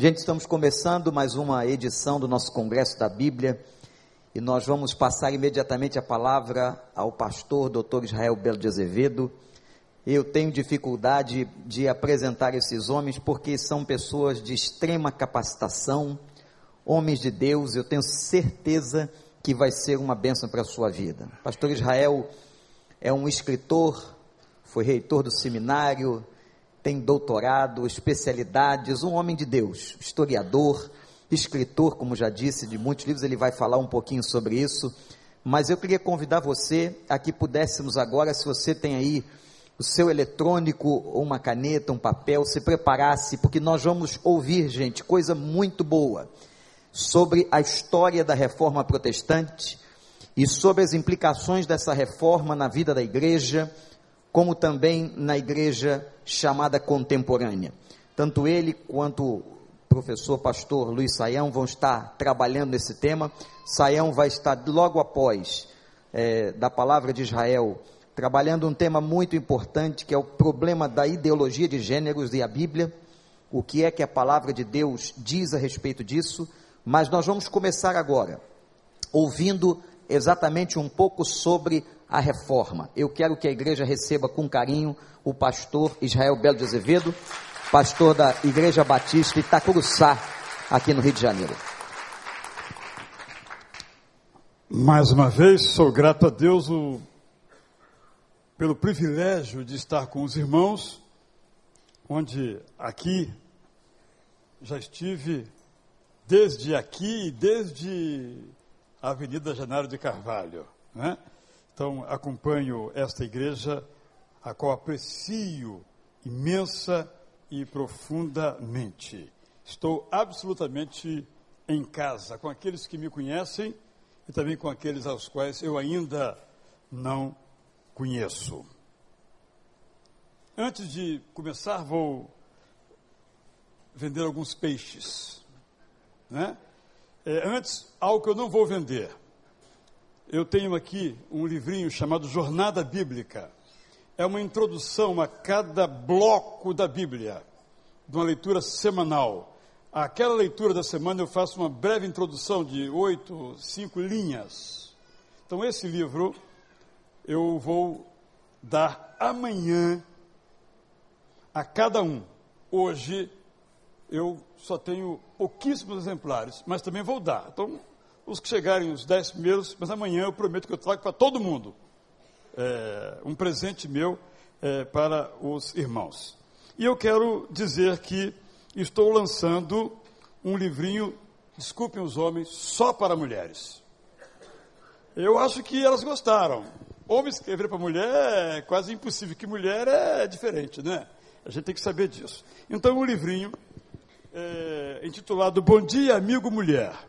Gente, estamos começando mais uma edição do nosso Congresso da Bíblia e nós vamos passar imediatamente a palavra ao pastor Dr. Israel Belo de Azevedo. Eu tenho dificuldade de apresentar esses homens porque são pessoas de extrema capacitação, homens de Deus, eu tenho certeza que vai ser uma bênção para a sua vida. Pastor Israel é um escritor, foi reitor do seminário, tem doutorado, especialidades, um homem de Deus, historiador, escritor, como já disse, de muitos livros, ele vai falar um pouquinho sobre isso. Mas eu queria convidar você a que pudéssemos agora, se você tem aí o seu eletrônico, uma caneta, um papel, se preparasse, porque nós vamos ouvir, gente, coisa muito boa sobre a história da reforma protestante e sobre as implicações dessa reforma na vida da igreja como também na igreja chamada contemporânea. Tanto ele quanto o professor pastor Luiz Saião vão estar trabalhando nesse tema. Saião vai estar logo após é, da palavra de Israel, trabalhando um tema muito importante que é o problema da ideologia de gêneros e a Bíblia. O que é que a palavra de Deus diz a respeito disso? Mas nós vamos começar agora, ouvindo exatamente um pouco sobre a reforma. Eu quero que a igreja receba com carinho o pastor Israel Belo de Azevedo, pastor da Igreja Batista Itacuruçá, aqui no Rio de Janeiro. Mais uma vez, sou grato a Deus o, pelo privilégio de estar com os irmãos, onde aqui já estive desde aqui, desde a Avenida Janeiro de Carvalho, né? Então, acompanho esta igreja, a qual aprecio imensa e profundamente. Estou absolutamente em casa com aqueles que me conhecem e também com aqueles aos quais eu ainda não conheço. Antes de começar, vou vender alguns peixes. Né? É, antes, algo que eu não vou vender eu tenho aqui um livrinho chamado Jornada Bíblica. É uma introdução a cada bloco da Bíblia, de uma leitura semanal. Aquela leitura da semana eu faço uma breve introdução de oito, cinco linhas. Então, esse livro eu vou dar amanhã a cada um. Hoje eu só tenho pouquíssimos exemplares, mas também vou dar. Então, os que chegarem os dez primeiros, mas amanhã eu prometo que eu trago para todo mundo é, um presente meu é, para os irmãos. E eu quero dizer que estou lançando um livrinho, desculpem os homens, só para mulheres. Eu acho que elas gostaram. Homem escrever para mulher é quase impossível, que mulher é diferente, né? A gente tem que saber disso. Então, um livrinho é, intitulado Bom Dia, Amigo Mulher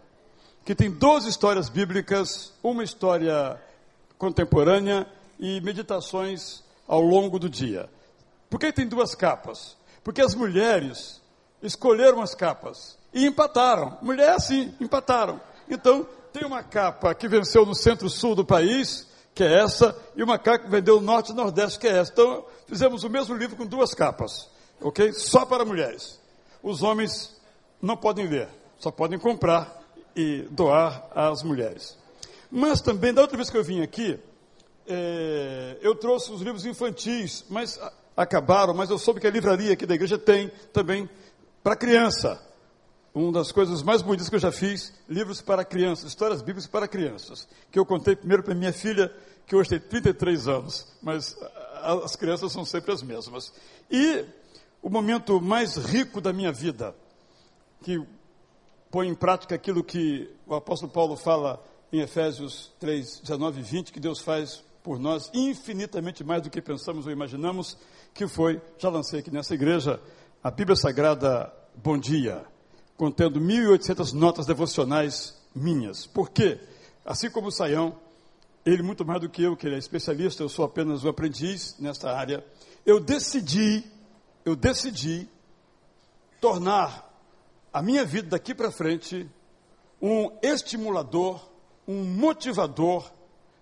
que tem 12 histórias bíblicas, uma história contemporânea e meditações ao longo do dia. Por que tem duas capas? Porque as mulheres escolheram as capas e empataram. Mulher assim, empataram. Então, tem uma capa que venceu no centro-sul do país, que é essa, e uma capa que vendeu no norte e nordeste, que é essa. Então, fizemos o mesmo livro com duas capas, ok? Só para mulheres. Os homens não podem ler, só podem comprar e doar às mulheres. Mas também, da outra vez que eu vim aqui, é, eu trouxe os livros infantis, mas acabaram, mas eu soube que a livraria aqui da igreja tem também para criança. Uma das coisas mais bonitas que eu já fiz, livros para crianças, histórias bíblicas para crianças, que eu contei primeiro para minha filha, que hoje tem 33 anos, mas as crianças são sempre as mesmas. E o momento mais rico da minha vida, que põe em prática aquilo que o apóstolo Paulo fala em Efésios 3, 19 e 20, que Deus faz por nós infinitamente mais do que pensamos ou imaginamos, que foi, já lancei aqui nessa igreja, a Bíblia Sagrada Bom Dia, contendo 1.800 notas devocionais minhas. Por quê? Assim como o Saião, ele muito mais do que eu, que ele é especialista, eu sou apenas um aprendiz nesta área, eu decidi, eu decidi tornar a minha vida daqui para frente um estimulador, um motivador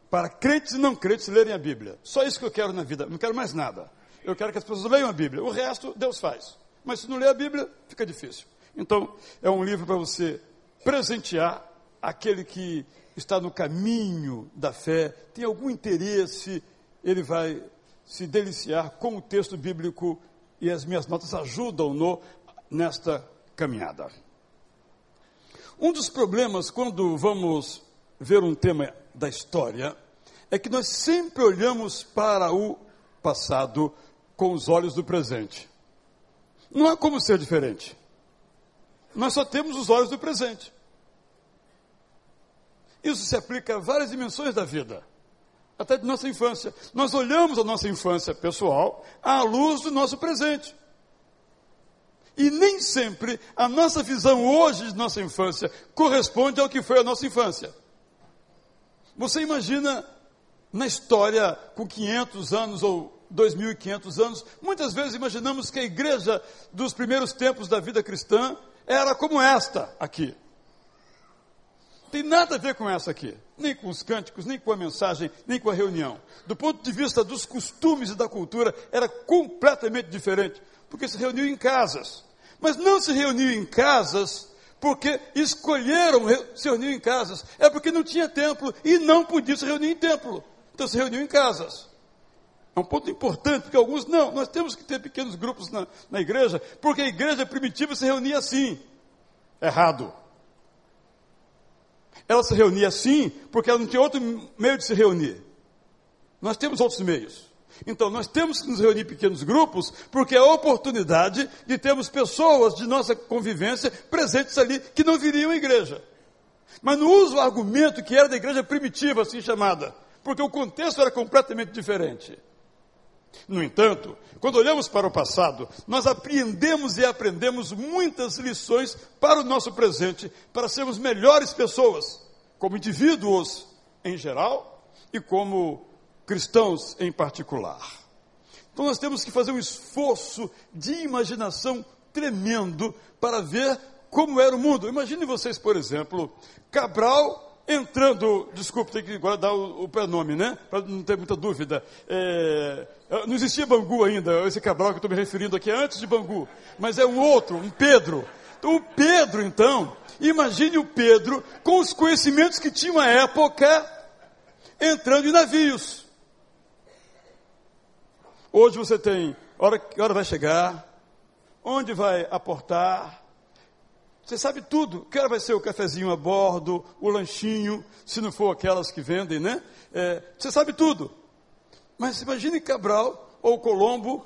para crentes e não crentes lerem a Bíblia. Só isso que eu quero na vida, não quero mais nada. Eu quero que as pessoas leiam a Bíblia. O resto Deus faz. Mas se não ler a Bíblia, fica difícil. Então, é um livro para você presentear aquele que está no caminho da fé, tem algum interesse, ele vai se deliciar com o texto bíblico e as minhas notas ajudam-no nesta caminhada. Um dos problemas quando vamos ver um tema da história é que nós sempre olhamos para o passado com os olhos do presente. Não há como ser diferente. Nós só temos os olhos do presente. Isso se aplica a várias dimensões da vida, até de nossa infância. Nós olhamos a nossa infância pessoal à luz do nosso presente. E nem sempre a nossa visão hoje de nossa infância corresponde ao que foi a nossa infância. Você imagina na história com 500 anos ou 2.500 anos, muitas vezes imaginamos que a igreja dos primeiros tempos da vida cristã era como esta aqui. Tem nada a ver com essa aqui, nem com os cânticos, nem com a mensagem, nem com a reunião. Do ponto de vista dos costumes e da cultura, era completamente diferente, porque se reuniu em casas. Mas não se reuniu em casas porque escolheram se reunir em casas. É porque não tinha templo e não podia se reunir em templo. Então se reuniu em casas. É um ponto importante, porque alguns, não, nós temos que ter pequenos grupos na, na igreja, porque a igreja primitiva se reunia assim. Errado. Ela se reunia assim, porque ela não tinha outro meio de se reunir. Nós temos outros meios. Então, nós temos que nos reunir em pequenos grupos, porque é a oportunidade de termos pessoas de nossa convivência presentes ali que não viriam à igreja. Mas não uso o argumento que era da igreja primitiva, assim chamada, porque o contexto era completamente diferente. No entanto, quando olhamos para o passado, nós apreendemos e aprendemos muitas lições para o nosso presente, para sermos melhores pessoas, como indivíduos em geral e como cristãos em particular. Então nós temos que fazer um esforço de imaginação tremendo para ver como era o mundo. Imagine vocês, por exemplo, Cabral entrando, desculpe, tem que guardar o, o prenome, né? Para não ter muita dúvida. É, não existia Bangu ainda, esse Cabral que eu estou me referindo aqui é antes de Bangu, mas é um outro, um Pedro. Então, o Pedro, então, imagine o Pedro com os conhecimentos que tinha à época, entrando em navios. Hoje você tem, hora, que hora vai chegar, onde vai aportar, você sabe tudo. Que hora vai ser o cafezinho a bordo, o lanchinho, se não for aquelas que vendem, né? É, você sabe tudo. Mas imagine Cabral ou Colombo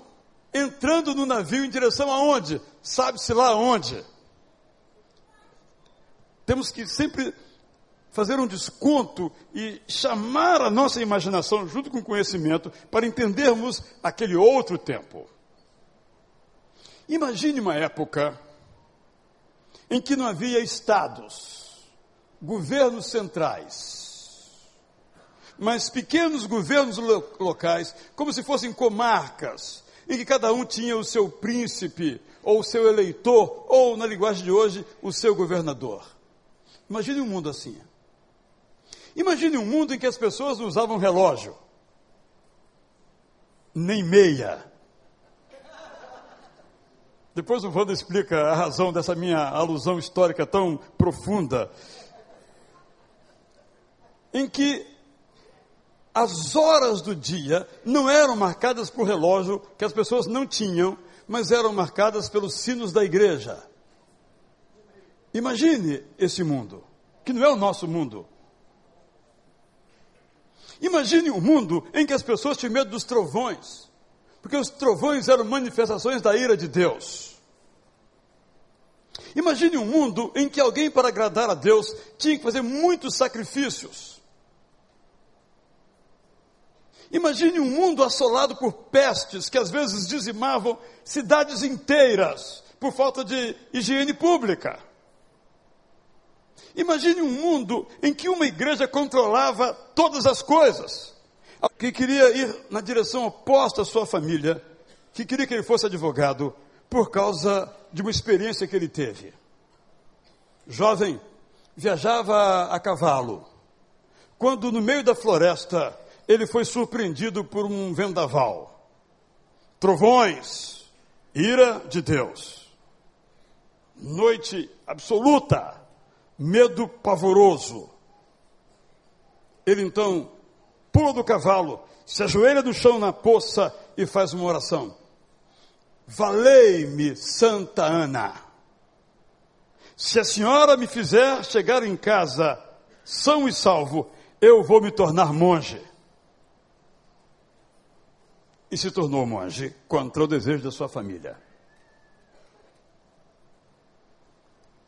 entrando no navio em direção aonde? Sabe-se lá aonde. Temos que sempre fazer um desconto e chamar a nossa imaginação junto com o conhecimento para entendermos aquele outro tempo. Imagine uma época em que não havia estados, governos centrais, mas pequenos governos locais, como se fossem comarcas, em que cada um tinha o seu príncipe, ou o seu eleitor, ou, na linguagem de hoje, o seu governador. Imagine um mundo assim. Imagine um mundo em que as pessoas não usavam relógio, nem meia, depois o Wanda explica a razão dessa minha alusão histórica tão profunda, em que as horas do dia não eram marcadas por relógio que as pessoas não tinham, mas eram marcadas pelos sinos da igreja. Imagine esse mundo, que não é o nosso mundo. Imagine um mundo em que as pessoas tinham medo dos trovões porque os trovões eram manifestações da ira de Deus. Imagine um mundo em que alguém, para agradar a Deus, tinha que fazer muitos sacrifícios. Imagine um mundo assolado por pestes que às vezes dizimavam cidades inteiras por falta de higiene pública. Imagine um mundo em que uma igreja controlava todas as coisas que queria ir na direção oposta à sua família, que queria que ele fosse advogado, por causa de uma experiência que ele teve. Jovem, viajava a cavalo, quando no meio da floresta ele foi surpreendido por um vendaval. Trovões, ira de Deus. noite absoluta, medo pavoroso. Ele então pula do cavalo, se ajoelha no chão na poça e faz uma oração. Valei-me, Santa Ana. Se a senhora me fizer chegar em casa são e salvo, eu vou me tornar monge. E se tornou monge contra o desejo da sua família.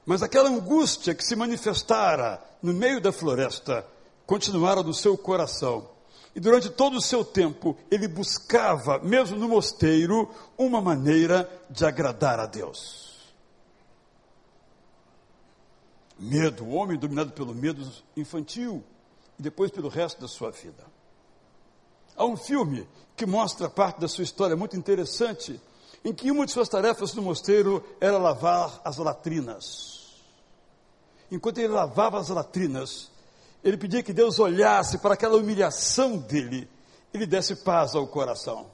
Mas aquela angústia que se manifestara no meio da floresta continuara no seu coração. E durante todo o seu tempo, ele buscava, mesmo no mosteiro, uma maneira de agradar a Deus. Medo, o homem dominado pelo medo infantil e depois pelo resto da sua vida. Há um filme que mostra parte da sua história muito interessante, em que uma de suas tarefas no mosteiro era lavar as latrinas. Enquanto ele lavava as latrinas, ele pedia que Deus olhasse para aquela humilhação dele e lhe desse paz ao coração.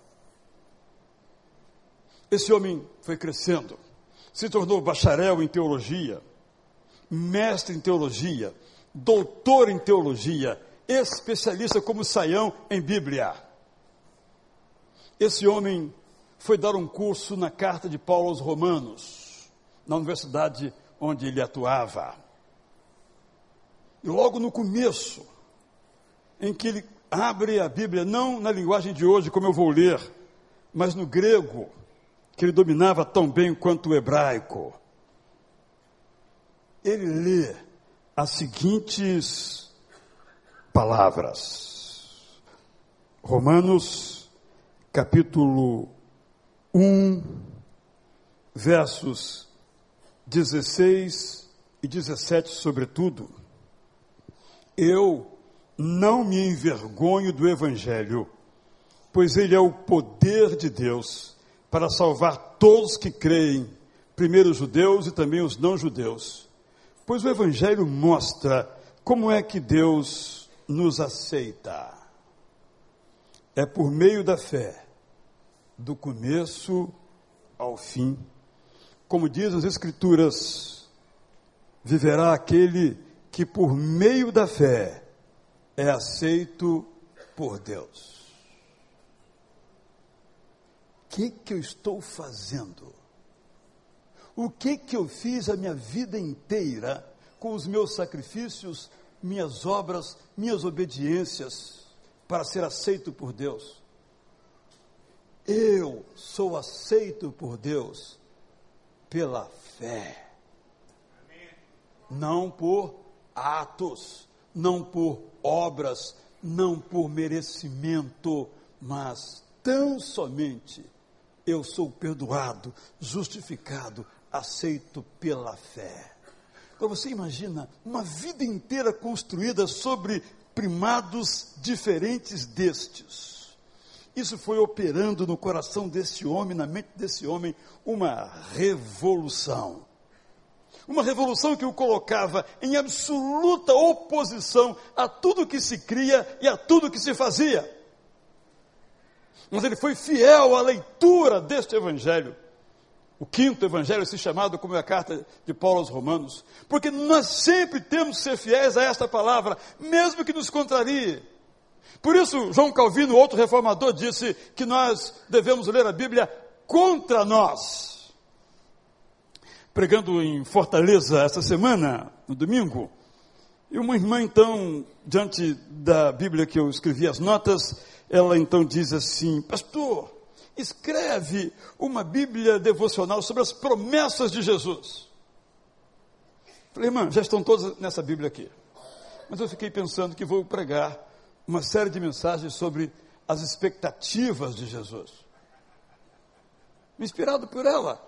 Esse homem foi crescendo, se tornou bacharel em teologia, mestre em teologia, doutor em teologia, especialista como saião em Bíblia. Esse homem foi dar um curso na carta de Paulo aos Romanos, na universidade onde ele atuava. E logo no começo, em que ele abre a Bíblia, não na linguagem de hoje, como eu vou ler, mas no grego, que ele dominava tão bem quanto o hebraico, ele lê as seguintes palavras. Romanos, capítulo 1, versos 16 e 17, sobretudo. Eu não me envergonho do Evangelho, pois ele é o poder de Deus para salvar todos que creem, primeiro os judeus e também os não-judeus. Pois o Evangelho mostra como é que Deus nos aceita. É por meio da fé, do começo ao fim. Como diz as Escrituras, viverá aquele que por meio da fé é aceito por Deus. O que, que eu estou fazendo? O que, que eu fiz a minha vida inteira com os meus sacrifícios, minhas obras, minhas obediências para ser aceito por Deus? Eu sou aceito por Deus pela fé, não por atos, não por obras, não por merecimento, mas tão somente eu sou perdoado, justificado, aceito pela fé. Então você imagina uma vida inteira construída sobre primados diferentes destes. Isso foi operando no coração desse homem, na mente desse homem, uma revolução. Uma revolução que o colocava em absoluta oposição a tudo que se cria e a tudo que se fazia. Mas ele foi fiel à leitura deste evangelho. O quinto evangelho, se chamado como é a carta de Paulo aos Romanos, porque nós sempre temos que ser fiéis a esta palavra, mesmo que nos contrarie. Por isso, João Calvino, outro reformador, disse que nós devemos ler a Bíblia contra nós pregando em Fortaleza essa semana, no domingo, e uma irmã, então, diante da Bíblia que eu escrevi as notas, ela então diz assim: Pastor, escreve uma Bíblia devocional sobre as promessas de Jesus. Falei, irmã, já estão todas nessa Bíblia aqui. Mas eu fiquei pensando que vou pregar uma série de mensagens sobre as expectativas de Jesus. Inspirado por ela.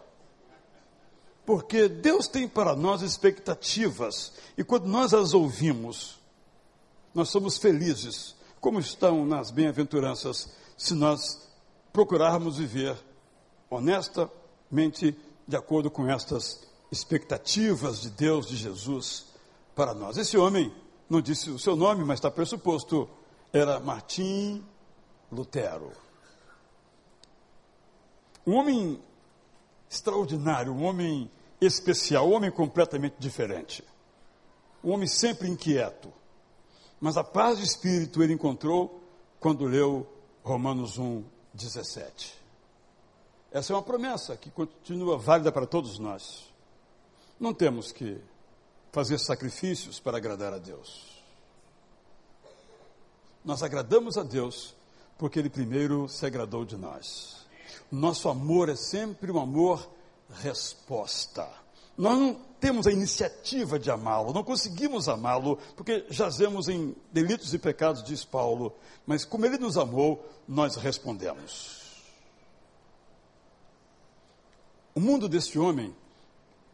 Porque Deus tem para nós expectativas, e quando nós as ouvimos, nós somos felizes, como estão nas bem-aventuranças, se nós procurarmos viver honestamente de acordo com estas expectativas de Deus, de Jesus, para nós. Esse homem, não disse o seu nome, mas está pressuposto, era Martim Lutero. Um homem extraordinário, um homem especial, um homem completamente diferente. Um homem sempre inquieto. Mas a paz de espírito ele encontrou quando leu Romanos 1, 17. Essa é uma promessa que continua válida para todos nós. Não temos que fazer sacrifícios para agradar a Deus. Nós agradamos a Deus porque Ele primeiro se agradou de nós. Nosso amor é sempre um amor resposta. Nós não temos a iniciativa de amá-lo, não conseguimos amá-lo, porque jazemos em delitos e pecados, diz Paulo, mas como ele nos amou, nós respondemos. O mundo deste homem,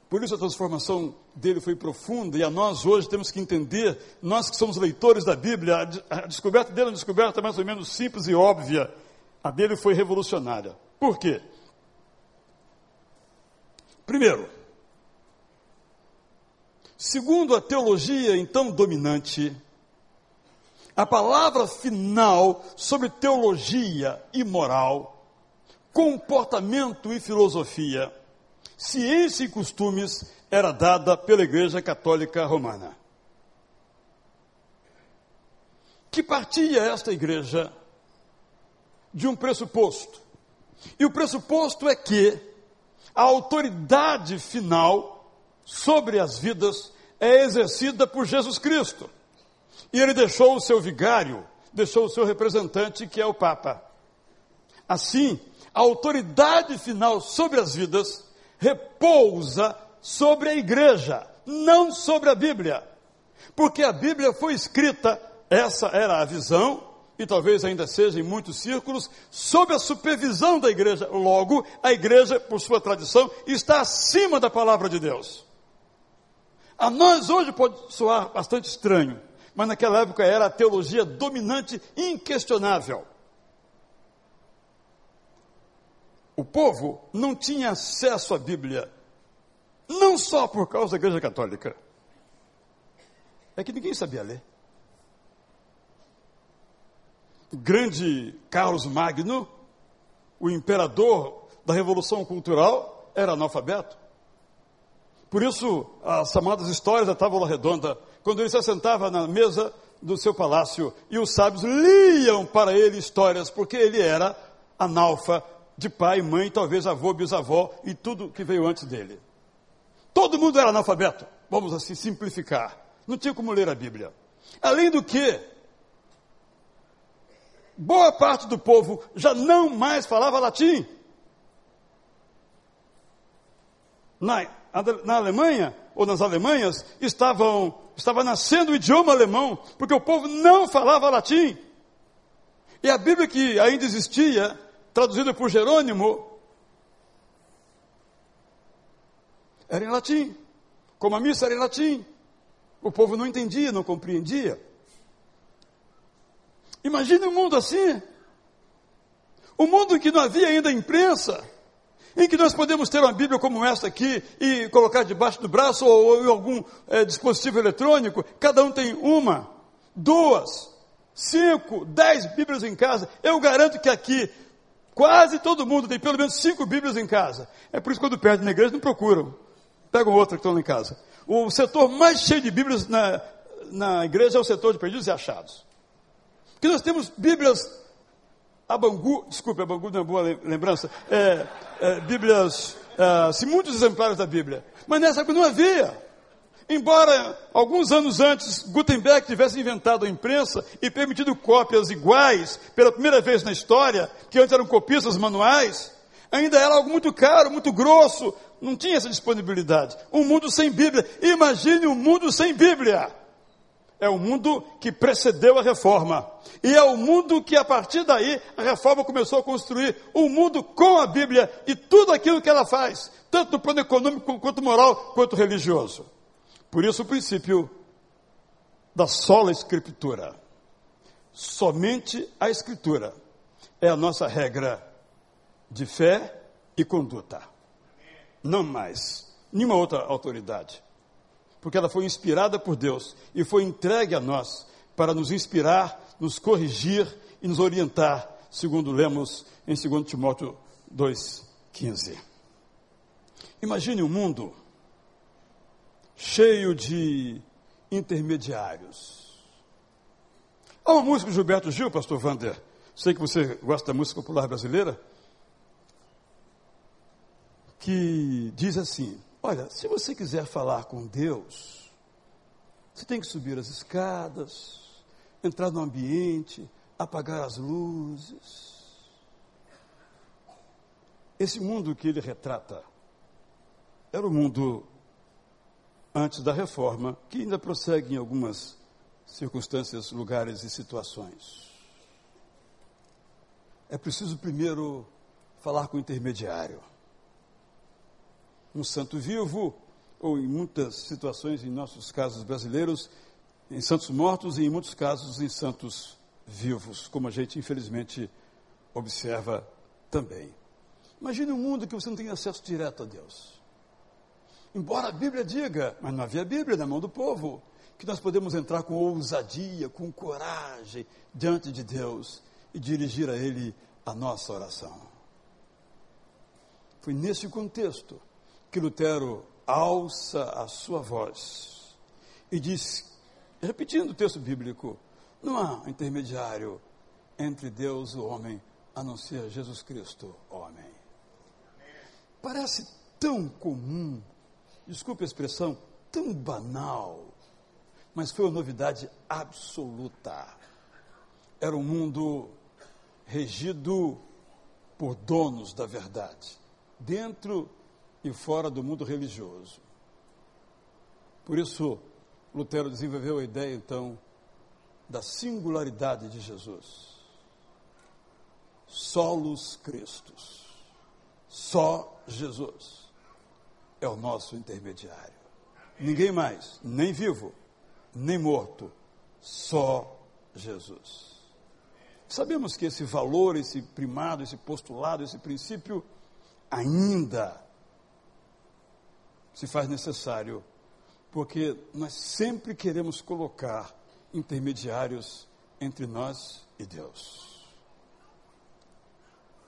por isso a transformação dele foi profunda, e a nós hoje temos que entender, nós que somos leitores da Bíblia, a descoberta dele é uma descoberta mais ou menos simples e óbvia, a dele foi revolucionária. Por quê? Primeiro, segundo a teologia então dominante, a palavra final sobre teologia e moral, comportamento e filosofia, ciência e costumes era dada pela Igreja Católica Romana. Que partia esta igreja de um pressuposto. E o pressuposto é que a autoridade final sobre as vidas é exercida por Jesus Cristo. E ele deixou o seu vigário, deixou o seu representante, que é o Papa. Assim, a autoridade final sobre as vidas repousa sobre a igreja, não sobre a Bíblia. Porque a Bíblia foi escrita, essa era a visão, e talvez ainda seja em muitos círculos, sob a supervisão da igreja. Logo, a igreja, por sua tradição, está acima da palavra de Deus. A nós hoje pode soar bastante estranho, mas naquela época era a teologia dominante inquestionável. O povo não tinha acesso à Bíblia, não só por causa da Igreja Católica, é que ninguém sabia ler grande Carlos Magno, o imperador da Revolução Cultural, era analfabeto. Por isso, as chamadas histórias da Távola Redonda, quando ele se assentava na mesa do seu palácio e os sábios liam para ele histórias, porque ele era analfa de pai, mãe, talvez avô, bisavó e tudo que veio antes dele. Todo mundo era analfabeto, vamos assim simplificar. Não tinha como ler a Bíblia. Além do que, boa parte do povo já não mais falava latim. Na, na Alemanha, ou nas Alemanhas, estavam, estava nascendo o idioma alemão, porque o povo não falava latim. E a Bíblia que ainda existia, traduzida por Jerônimo, era em latim. Como a missa era em latim. O povo não entendia, não compreendia. Imagine um mundo assim. Um mundo em que não havia ainda imprensa, em que nós podemos ter uma Bíblia como esta aqui e colocar debaixo do braço ou, em algum é, dispositivo eletrônico. Cada um tem uma, duas, cinco, dez Bíblias em casa. Eu garanto que aqui quase todo mundo tem pelo menos cinco Bíblias em casa. É por isso que quando perdem na igreja não procuram. Pegam outra que estão lá em casa. O setor mais cheio de Bíblias na, na igreja é o setor de perdidos e achados. Porque nós temos Bíblias a Bangu, desculpe, a Bangu não é boa lembrança, é, é, Bíblias, é, muitos exemplares da Bíblia, mas nessa época não havia. Embora alguns anos antes Gutenberg tivesse inventado a imprensa e permitido cópias iguais pela primeira vez na história, que antes eram copistas manuais, ainda era algo muito caro, muito grosso, não tinha essa disponibilidade. Um mundo sem Bíblia. Imagine um mundo sem Bíblia é o mundo que precedeu a reforma. E é o mundo que, a partir daí, a reforma começou a construir um mundo com a Bíblia e tudo aquilo que ela faz, tanto no plano econômico, quanto moral, quanto religioso. Por isso, o princípio da sola Escritura. Somente a Escritura é a nossa regra de fé e conduta. Não mais. Nenhuma outra autoridade porque ela foi inspirada por Deus e foi entregue a nós para nos inspirar, nos corrigir e nos orientar, segundo lemos em 2 Timóteo 2,15. Imagine um mundo cheio de intermediários. Há uma música de Gilberto Gil, pastor Vander, sei que você gosta da música popular brasileira, que diz assim: Olha, se você quiser falar com Deus, você tem que subir as escadas, entrar no ambiente, apagar as luzes. Esse mundo que ele retrata era o mundo antes da reforma, que ainda prossegue em algumas circunstâncias, lugares e situações. É preciso primeiro falar com o intermediário. Um santo vivo, ou em muitas situações, em nossos casos brasileiros, em santos mortos e em muitos casos em santos vivos, como a gente infelizmente observa também. Imagine um mundo que você não tem acesso direto a Deus. Embora a Bíblia diga, mas não havia Bíblia na mão do povo, que nós podemos entrar com ousadia, com coragem diante de Deus e dirigir a Ele a nossa oração. Foi nesse contexto que Lutero alça a sua voz e diz, repetindo o texto bíblico, não há intermediário entre Deus e o homem a não ser Jesus Cristo, homem. Parece tão comum, desculpe a expressão, tão banal, mas foi uma novidade absoluta. Era um mundo regido por donos da verdade, dentro e fora do mundo religioso. Por isso, Lutero desenvolveu a ideia, então, da singularidade de Jesus. Solos Cristos. Só Jesus é o nosso intermediário. Ninguém mais, nem vivo, nem morto, só Jesus. Sabemos que esse valor, esse primado, esse postulado, esse princípio ainda se faz necessário, porque nós sempre queremos colocar intermediários entre nós e Deus.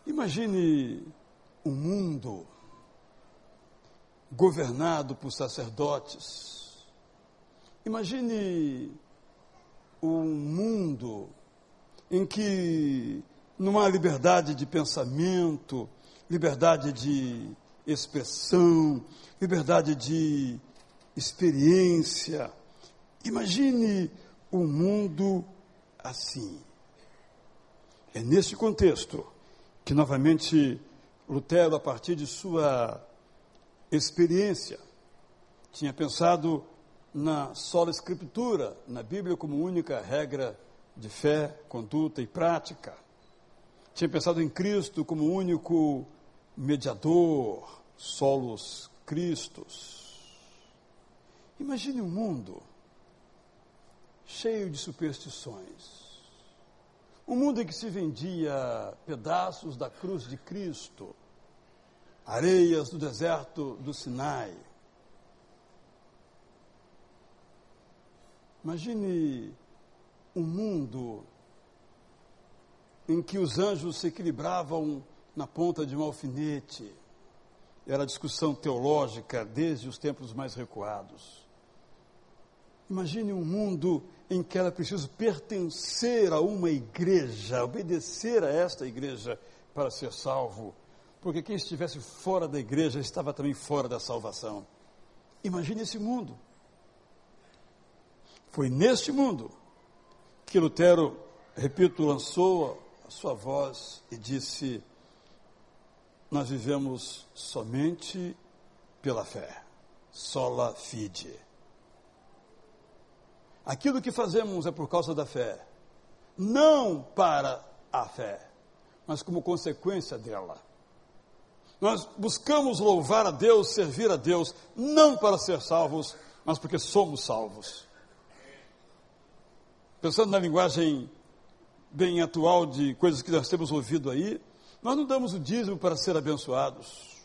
Imagine um mundo governado por sacerdotes. Imagine um mundo em que não há liberdade de pensamento, liberdade de expressão, liberdade de experiência. Imagine um mundo assim. É nesse contexto que, novamente, Lutero, a partir de sua experiência, tinha pensado na sola escritura, na Bíblia como única regra de fé, conduta e prática. Tinha pensado em Cristo como único mediador, solos Cristos. Imagine um mundo cheio de superstições. Um mundo em que se vendia pedaços da cruz de Cristo, areias do deserto do Sinai. Imagine um mundo em que os anjos se equilibravam na ponta de um alfinete. Era discussão teológica desde os tempos mais recuados. Imagine um mundo em que era preciso pertencer a uma igreja, obedecer a esta igreja para ser salvo, porque quem estivesse fora da igreja estava também fora da salvação. Imagine esse mundo. Foi neste mundo que Lutero, repito, lançou a sua voz e disse: Nós vivemos somente pela fé, sola fide. Aquilo que fazemos é por causa da fé, não para a fé, mas como consequência dela. Nós buscamos louvar a Deus, servir a Deus, não para ser salvos, mas porque somos salvos. Pensando na linguagem bem atual de coisas que nós temos ouvido aí, nós não damos o dízimo para ser abençoados.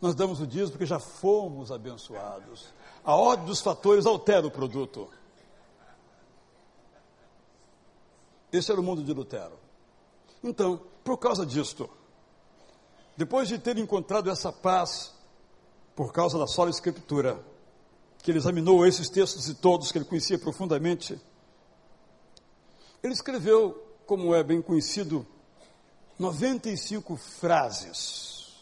Nós damos o dízimo porque já fomos abençoados. A ordem dos fatores altera o produto. Esse era o mundo de Lutero. Então, por causa disto, depois de ter encontrado essa paz, por causa da sola escritura, que ele examinou esses textos e todos que ele conhecia profundamente, ele escreveu, como é bem conhecido, 95 frases.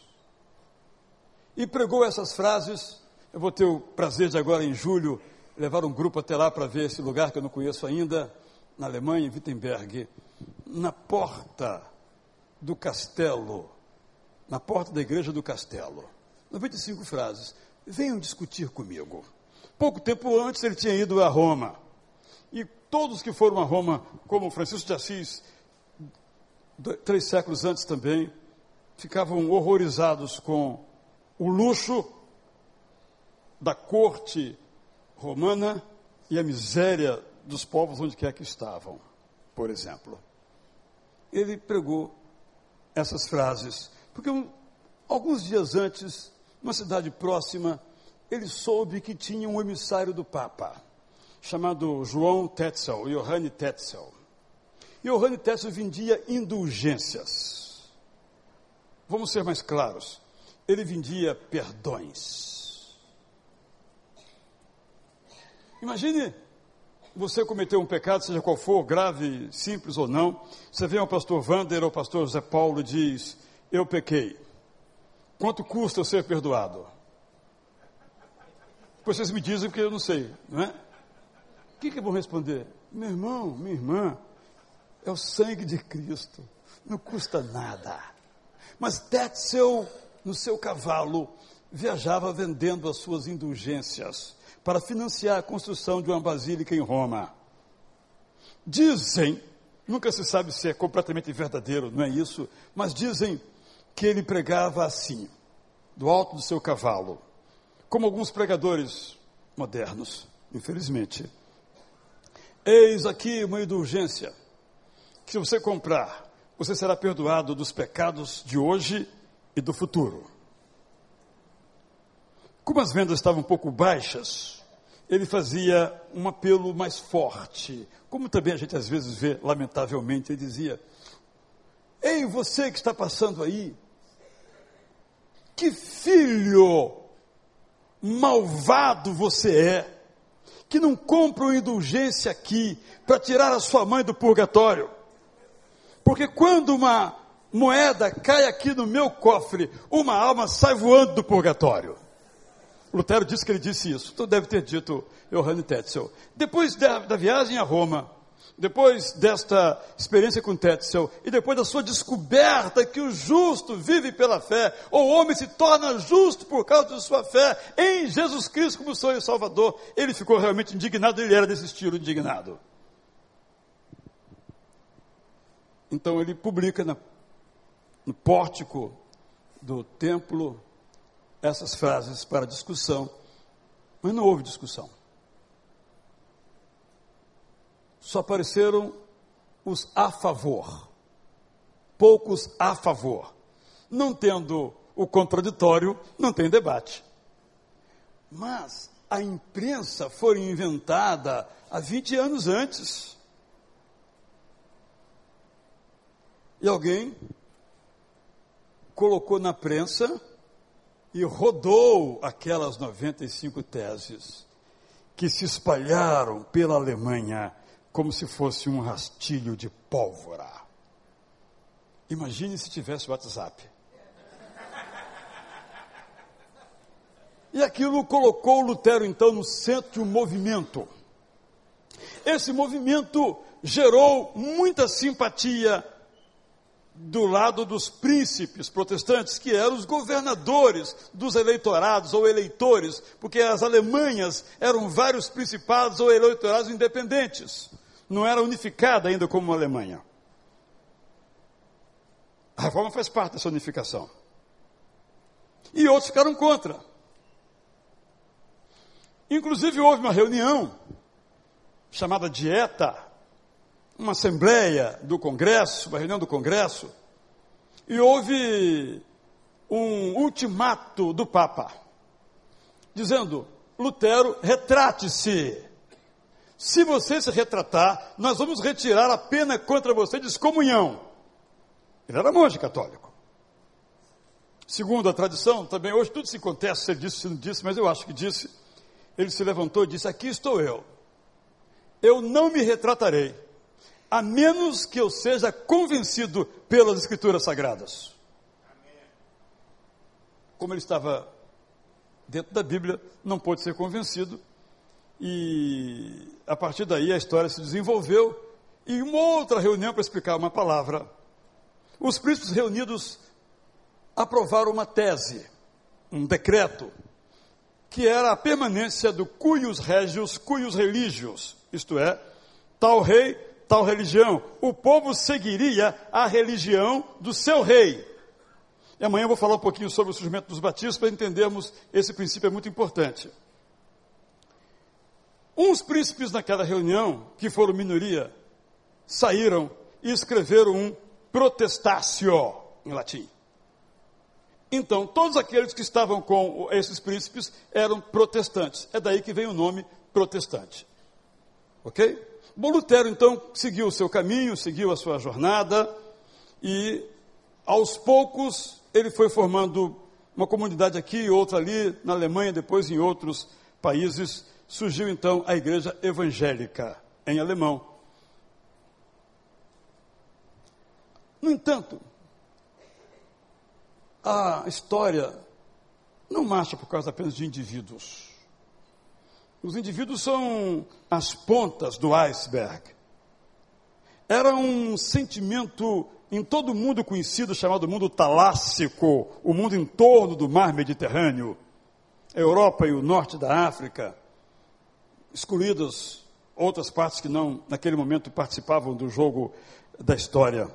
E pregou essas frases. Eu vou ter o prazer de agora, em julho, levar um grupo até lá para ver esse lugar que eu não conheço ainda, na Alemanha, em Wittenberg, na porta do castelo, na porta da igreja do castelo. 95 frases. Venham discutir comigo. Pouco tempo antes ele tinha ido a Roma. E todos que foram a Roma, como Francisco de Assis, três séculos antes também, ficavam horrorizados com o luxo da corte romana e a miséria dos povos onde quer que estavam, por exemplo. Ele pregou essas frases, porque um, alguns dias antes, numa cidade próxima, ele soube que tinha um emissário do Papa, chamado João Tetzel, Johanne Tetzel. Johanne Tetzel vendia indulgências. Vamos ser mais claros. Ele vendia perdões. Imagine você cometeu um pecado, seja qual for, grave, simples ou não. Você vem ao pastor Vander ou ao pastor José Paulo e diz: Eu pequei. Quanto custa eu ser perdoado? Vocês me dizem porque eu não sei, não é? O que, que vão responder? Meu irmão, minha irmã, é o sangue de Cristo, não custa nada. Mas Tetzel, no seu cavalo, viajava vendendo as suas indulgências para financiar a construção de uma basílica em Roma. Dizem, nunca se sabe se é completamente verdadeiro, não é isso, mas dizem que ele pregava assim, do alto do seu cavalo como alguns pregadores modernos, infelizmente. Eis aqui uma indulgência, que se você comprar, você será perdoado dos pecados de hoje e do futuro. Como as vendas estavam um pouco baixas, ele fazia um apelo mais forte. Como também a gente às vezes vê, lamentavelmente, ele dizia: Ei, você que está passando aí, que filho malvado você é, que não compra uma indulgência aqui para tirar a sua mãe do purgatório. Porque quando uma moeda cai aqui no meu cofre, uma alma sai voando do purgatório. Lutero disse que ele disse isso. Então deve ter dito Johann Tetzel. Depois da, da viagem a Roma, depois desta experiência com Tetzel, e depois da sua descoberta que o justo vive pela fé, ou o homem se torna justo por causa de sua fé em Jesus Cristo como seu Salvador, ele ficou realmente indignado, ele era desse estilo indignado. Então ele publica na, no pórtico do templo essas frases para discussão, mas não houve discussão. Só apareceram os a favor, poucos a favor. Não tendo o contraditório, não tem debate. Mas a imprensa foi inventada há 20 anos antes. E alguém colocou na prensa e rodou aquelas 95 teses que se espalharam pela Alemanha como se fosse um rastilho de pólvora. Imagine se tivesse WhatsApp. E aquilo colocou Lutero então no centro de um movimento. Esse movimento gerou muita simpatia do lado dos príncipes protestantes, que eram os governadores dos eleitorados ou eleitores, porque as Alemanhas eram vários principados ou eleitorados independentes não era unificada ainda como a Alemanha. A reforma faz parte dessa unificação. E outros ficaram contra. Inclusive houve uma reunião chamada Dieta, uma assembleia do Congresso, uma reunião do Congresso, e houve um ultimato do Papa, dizendo: Lutero, retrate-se. Se você se retratar, nós vamos retirar a pena contra você de excomunhão. Ele era monge católico. Segundo a tradição, também hoje tudo se contesta, se ele disse, se não disse, mas eu acho que disse. ele se levantou e disse: Aqui estou eu. Eu não me retratarei, a menos que eu seja convencido pelas Escrituras Sagradas. Como ele estava dentro da Bíblia, não pôde ser convencido, e a partir daí a história se desenvolveu. E uma outra reunião para explicar uma palavra. Os príncipes reunidos aprovaram uma tese, um decreto, que era a permanência do cuius regius, cuius religios, isto é, tal rei, tal religião. O povo seguiria a religião do seu rei. E amanhã eu vou falar um pouquinho sobre o surgimento dos batismos para entendermos esse princípio é muito importante. Uns príncipes naquela reunião, que foram minoria, saíram e escreveram um protestácio em latim. Então, todos aqueles que estavam com esses príncipes eram protestantes. É daí que vem o nome protestante. Ok? Bom, Lutero então seguiu o seu caminho, seguiu a sua jornada e aos poucos ele foi formando uma comunidade aqui, outra ali, na Alemanha, depois em outros países. Surgiu então a igreja evangélica, em alemão. No entanto, a história não marcha por causa apenas de indivíduos. Os indivíduos são as pontas do iceberg. Era um sentimento em todo o mundo conhecido chamado mundo talássico, o mundo em torno do mar Mediterrâneo, a Europa e o norte da África, excluídas outras partes que não, naquele momento, participavam do jogo da história.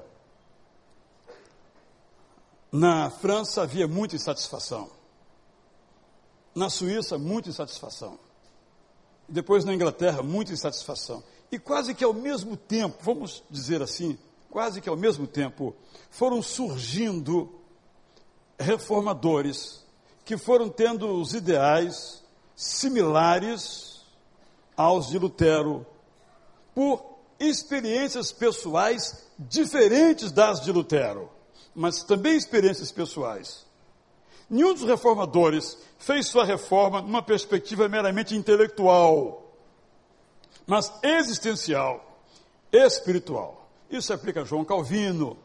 Na França havia muita insatisfação. Na Suíça, muita insatisfação. Depois na Inglaterra, muita insatisfação. E quase que ao mesmo tempo, vamos dizer assim, quase que ao mesmo tempo, foram surgindo reformadores que foram tendo os ideais similares aos de Lutero, por experiências pessoais diferentes das de Lutero mas também experiências pessoais. Nenhum dos reformadores fez sua reforma numa perspectiva meramente intelectual, mas existencial, espiritual. Isso se aplica a João Calvino,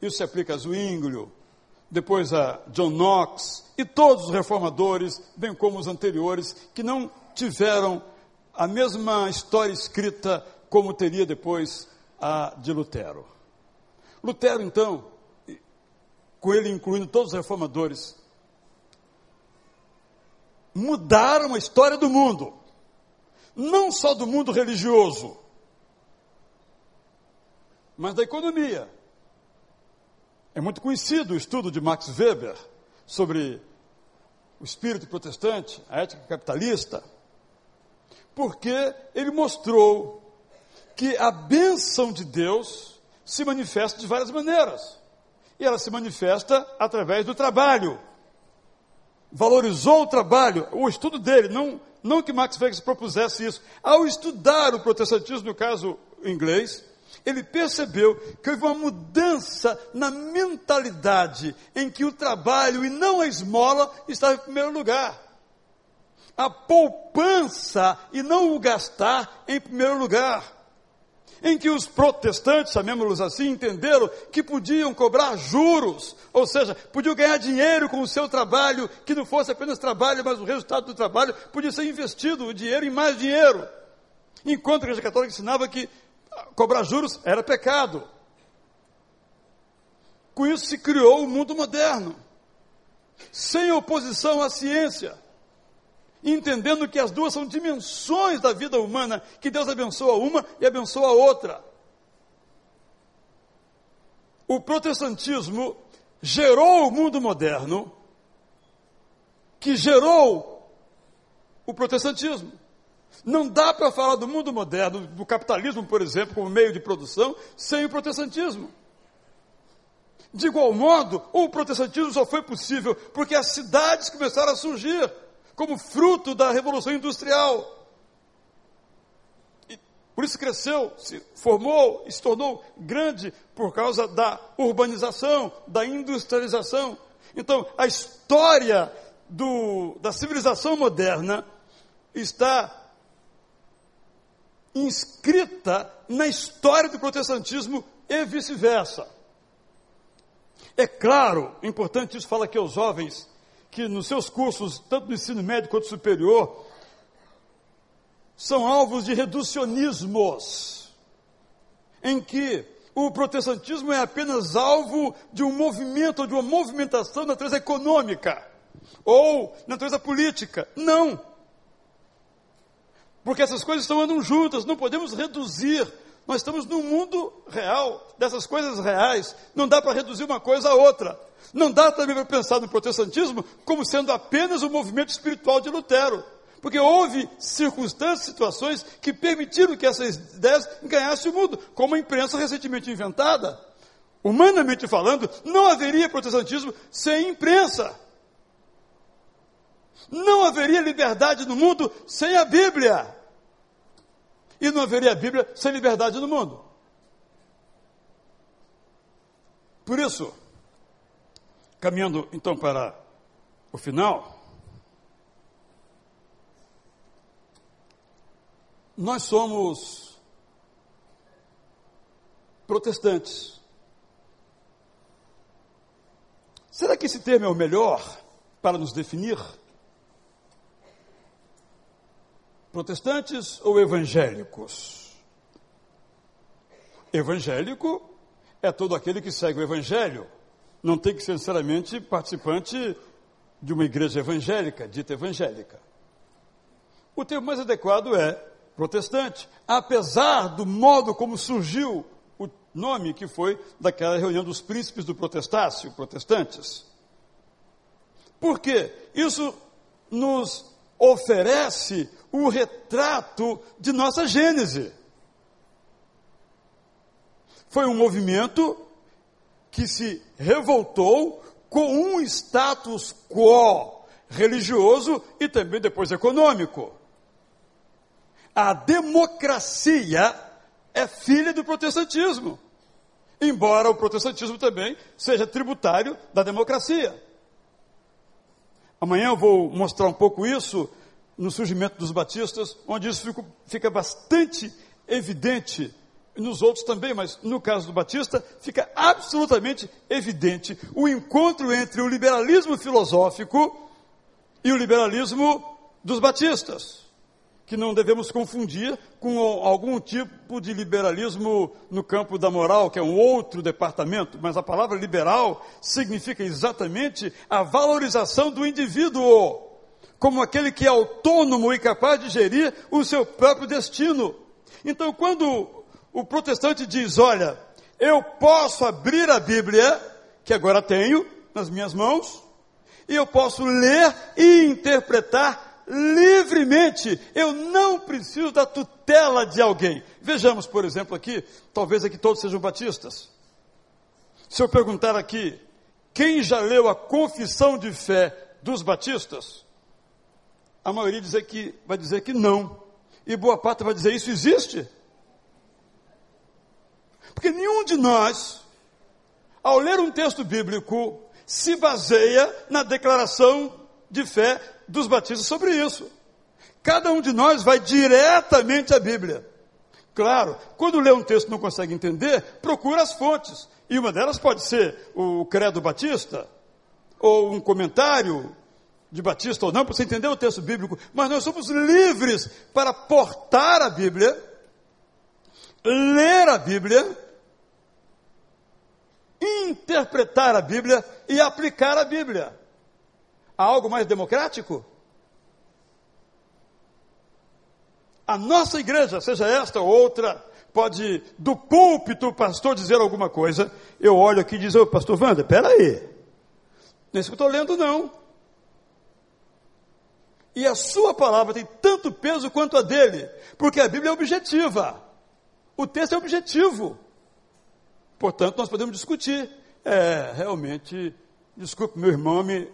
isso se aplica a Zwinglio, depois a John Knox e todos os reformadores, bem como os anteriores, que não tiveram a mesma história escrita como teria depois a de Lutero. Lutero, então, com ele incluindo todos os reformadores, mudaram a história do mundo, não só do mundo religioso, mas da economia. É muito conhecido o estudo de Max Weber sobre o espírito protestante, a ética capitalista, porque ele mostrou que a bênção de Deus se manifesta de várias maneiras. E ela se manifesta através do trabalho. Valorizou o trabalho, o estudo dele, não, não que Max Weber propusesse isso. Ao estudar o protestantismo, no caso inglês, ele percebeu que houve uma mudança na mentalidade em que o trabalho e não a esmola estava em primeiro lugar. A poupança e não o gastar em primeiro lugar em que os protestantes, chamemos-los assim, entenderam que podiam cobrar juros, ou seja, podiam ganhar dinheiro com o seu trabalho, que não fosse apenas trabalho, mas o resultado do trabalho podia ser investido, o dinheiro em mais dinheiro. Enquanto a Igreja Católica ensinava que cobrar juros era pecado. Com isso se criou o mundo moderno, sem oposição à ciência, entendendo que as duas são dimensões da vida humana, que Deus abençoa uma e abençoa a outra. O protestantismo gerou o mundo moderno, que gerou o protestantismo. Não dá para falar do mundo moderno, do capitalismo, por exemplo, como meio de produção, sem o protestantismo. De igual modo, o protestantismo só foi possível porque as cidades começaram a surgir como fruto da Revolução Industrial. E por isso cresceu, se formou, se tornou grande por causa da urbanização, da industrialização. Então, a história do, da civilização moderna está inscrita na história do protestantismo e vice-versa. É claro, importante isso fala aqui aos jovens, que nos seus cursos, tanto no ensino médio quanto superior, são alvos de reducionismos, em que o protestantismo é apenas alvo de um movimento, de uma movimentação na natureza econômica ou na natureza política. Não. Porque essas coisas estão andando juntas, não podemos reduzir. Nós estamos no mundo real, dessas coisas reais. Não dá para reduzir uma coisa a outra. Não dá também para pensar no protestantismo como sendo apenas o um movimento espiritual de Lutero. Porque houve circunstâncias, situações que permitiram que essas ideias ganhassem o mundo, como a imprensa recentemente inventada. Humanamente falando, não haveria protestantismo sem imprensa. Não haveria liberdade no mundo sem a Bíblia. E não haveria Bíblia sem liberdade no mundo. Por isso, caminhando então para o final, nós somos protestantes. Será que esse termo é o melhor para nos definir? Protestantes ou evangélicos? Evangélico é todo aquele que segue o evangelho. Não tem que ser necessariamente participante de uma igreja evangélica, dita evangélica. O termo mais adequado é protestante, apesar do modo como surgiu o nome que foi daquela reunião dos príncipes do protestácio, protestantes. Por quê? Isso nos oferece o retrato de nossa Gênese. Foi um movimento que se revoltou com um status quo religioso e também depois econômico. A democracia é filha do protestantismo, embora o protestantismo também seja tributário da democracia. Amanhã eu vou mostrar um pouco isso no surgimento dos batistas, onde isso fica, fica bastante evidente, nos outros também, mas no caso do Batista, fica absolutamente evidente o encontro entre o liberalismo filosófico e o liberalismo dos batistas que não devemos confundir com algum tipo de liberalismo no campo da moral, que é um outro departamento, mas a palavra liberal significa exatamente a valorização do indivíduo, como aquele que é autônomo e capaz de gerir o seu próprio destino. Então, quando o protestante diz: Olha, eu posso abrir a Bíblia, que agora tenho nas minhas mãos, e eu posso ler e interpretar livremente. Eu não preciso da tutela de alguém. Vejamos, por exemplo, aqui, talvez aqui todos sejam batistas. Se eu perguntar aqui, quem já leu a confissão de fé dos batistas? A maioria dizer que, vai dizer que não. E boa parte vai dizer: Isso existe? Porque nenhum de nós, ao ler um texto bíblico, se baseia na declaração de fé dos batistas sobre isso. Cada um de nós vai diretamente à Bíblia. Claro, quando lê um texto e não consegue entender, procura as fontes. E uma delas pode ser o Credo Batista, ou um comentário de Batista ou não, para você entender o texto bíblico. Mas nós somos livres para portar a Bíblia, ler a Bíblia, interpretar a Bíblia e aplicar a Bíblia. Há algo mais democrático? A nossa igreja, seja esta ou outra, pode, do púlpito, o pastor dizer alguma coisa, eu olho aqui e diz, ô pastor Wander, peraí, não é isso que eu estou lendo não. E a sua palavra tem tanto peso quanto a dele, porque a Bíblia é objetiva. O texto é objetivo. Portanto, nós podemos discutir. É, realmente, desculpe, meu irmão, me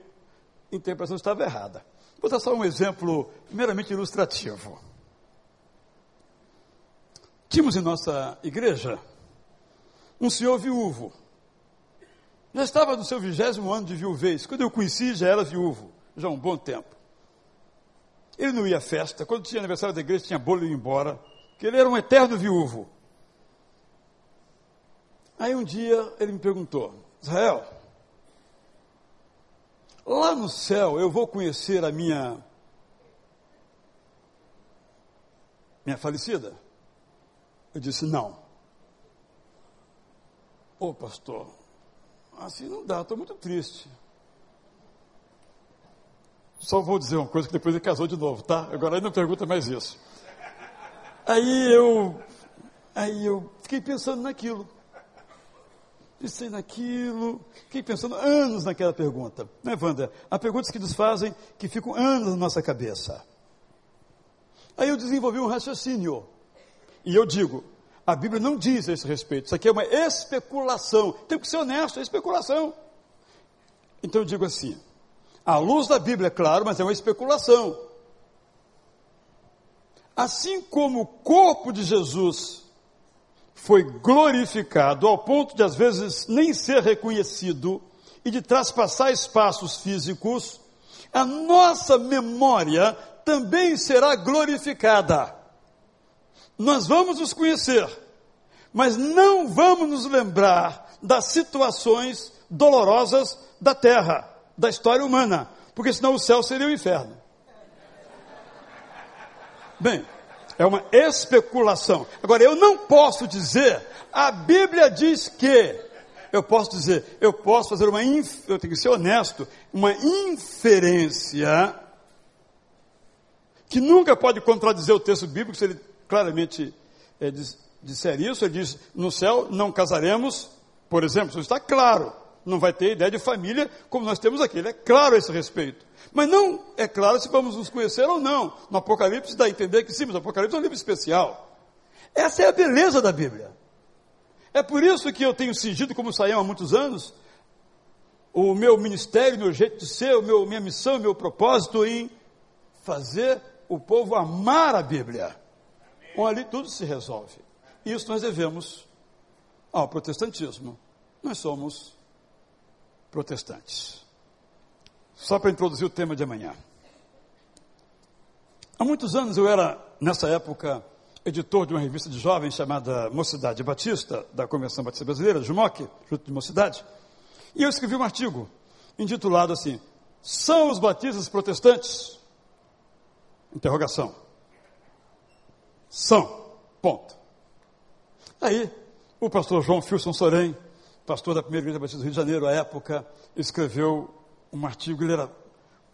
interpretação estava errada. Vou dar só um exemplo meramente ilustrativo. Tínhamos em nossa igreja um senhor viúvo. Já estava no seu vigésimo ano de viuvez. Quando eu conheci, já era viúvo, já há um bom tempo. Ele não ia à festa. Quando tinha aniversário da igreja, tinha bolo e ia embora. Que ele era um eterno viúvo. Aí um dia ele me perguntou: Israel, lá no céu eu vou conhecer a minha minha falecida? Eu disse: não. Ô pastor, assim não dá, estou muito triste. Só vou dizer uma coisa que depois ele casou de novo, tá? Agora ele não pergunta mais isso. Aí eu, aí eu fiquei pensando naquilo. Pensei naquilo, fiquei pensando anos naquela pergunta. Né, Wanda? Há perguntas que nos fazem que ficam anos na nossa cabeça. Aí eu desenvolvi um raciocínio. E eu digo, a Bíblia não diz a esse respeito. Isso aqui é uma especulação. Tem que ser honesto, é especulação. Então eu digo assim: à luz da Bíblia, é claro, mas é uma especulação. Assim como o corpo de Jesus foi glorificado ao ponto de às vezes nem ser reconhecido e de traspassar espaços físicos, a nossa memória também será glorificada. Nós vamos nos conhecer, mas não vamos nos lembrar das situações dolorosas da terra da história humana, porque senão o céu seria o inferno. Bem, é uma especulação. Agora, eu não posso dizer, a Bíblia diz que, eu posso dizer, eu posso fazer uma, eu tenho que ser honesto, uma inferência que nunca pode contradizer o texto bíblico se ele claramente é, disser isso. Ele diz: no céu não casaremos, por exemplo, isso está claro não vai ter ideia de família como nós temos aqui. Ele é claro a esse respeito. Mas não é claro se vamos nos conhecer ou não. No Apocalipse dá a entender que sim, mas o Apocalipse é um livro especial. Essa é a beleza da Bíblia. É por isso que eu tenho sigido como Saião há muitos anos o meu ministério, meu jeito de ser, o meu, minha missão, meu propósito em fazer o povo amar a Bíblia. Com ali tudo se resolve. Isso nós devemos ao protestantismo. Nós somos protestantes. Só para introduzir o tema de amanhã. Há muitos anos eu era, nessa época, editor de uma revista de jovens chamada Mocidade Batista, da Convenção Batista Brasileira, JUMOC, junto de Mocidade, e eu escrevi um artigo intitulado assim: São os batistas protestantes? Interrogação. São. Ponto. Aí, o pastor João Filson Sorém, pastor da primeira igreja batista do Rio de Janeiro, à época, escreveu um artigo, ele era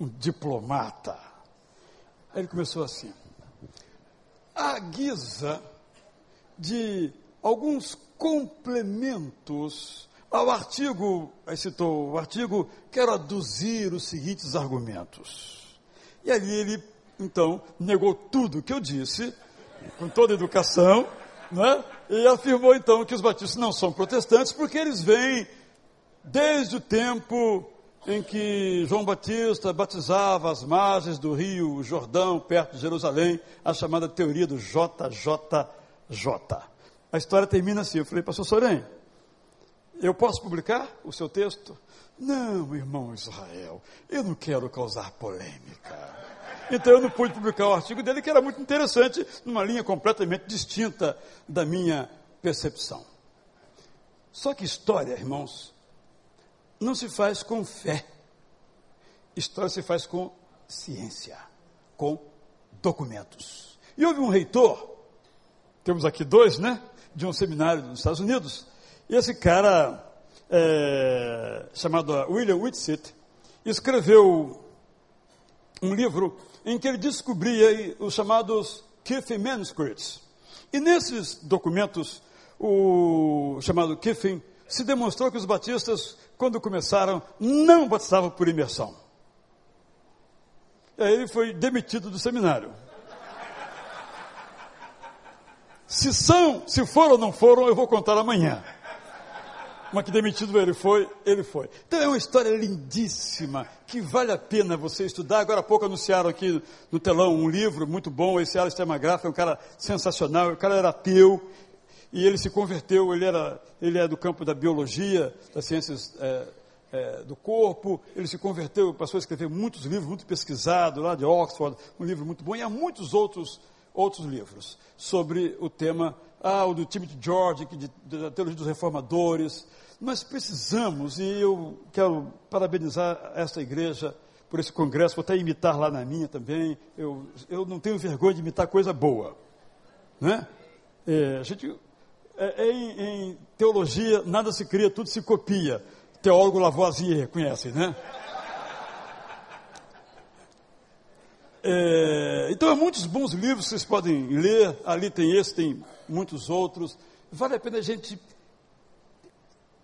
um diplomata. Aí ele começou assim: a guisa de alguns complementos ao artigo, aí citou o artigo, quero aduzir os seguintes argumentos. E ali ele, então, negou tudo que eu disse, com toda educação, né? E afirmou então que os batistas não são protestantes porque eles vêm desde o tempo em que João Batista batizava as margens do rio Jordão, perto de Jerusalém, a chamada teoria do JJJ. A história termina assim. Eu falei, pastor Sorém, eu posso publicar o seu texto? Não, irmão Israel, eu não quero causar polêmica. Então eu não pude publicar o artigo dele, que era muito interessante, numa linha completamente distinta da minha percepção. Só que história, irmãos, não se faz com fé. História se faz com ciência, com documentos. E houve um reitor, temos aqui dois, né? De um seminário nos Estados Unidos. E esse cara, é, chamado William Whitsitt, escreveu um livro em que ele descobria os chamados Kiffin Manuscripts. E nesses documentos, o chamado Kiffin, se demonstrou que os batistas, quando começaram, não batizavam por imersão. E aí ele foi demitido do seminário. Se são, se foram ou não foram, eu vou contar amanhã mas que demitido ele foi, ele foi. Então é uma história lindíssima, que vale a pena você estudar. Agora há pouco anunciaram aqui no telão um livro muito bom, esse Alistair McGrath é um cara sensacional, o cara era ateu, e ele se converteu, ele, era, ele é do campo da biologia, das ciências é, é, do corpo, ele se converteu, passou a escrever muitos livros, muito pesquisado, lá de Oxford, um livro muito bom, e há muitos outros, outros livros sobre o tema, ah, o do Timothy George, que de, da teologia dos reformadores. Nós precisamos, e eu quero parabenizar esta igreja por esse congresso, vou até imitar lá na minha também, eu, eu não tenho vergonha de imitar coisa boa, né? É, a gente, é, é em, em, teologia, nada se cria, tudo se copia. Teólogo Lavoisier, conhece, né? É, então, há muitos bons livros que vocês podem ler. Ali tem esse, tem muitos outros. Vale a pena a gente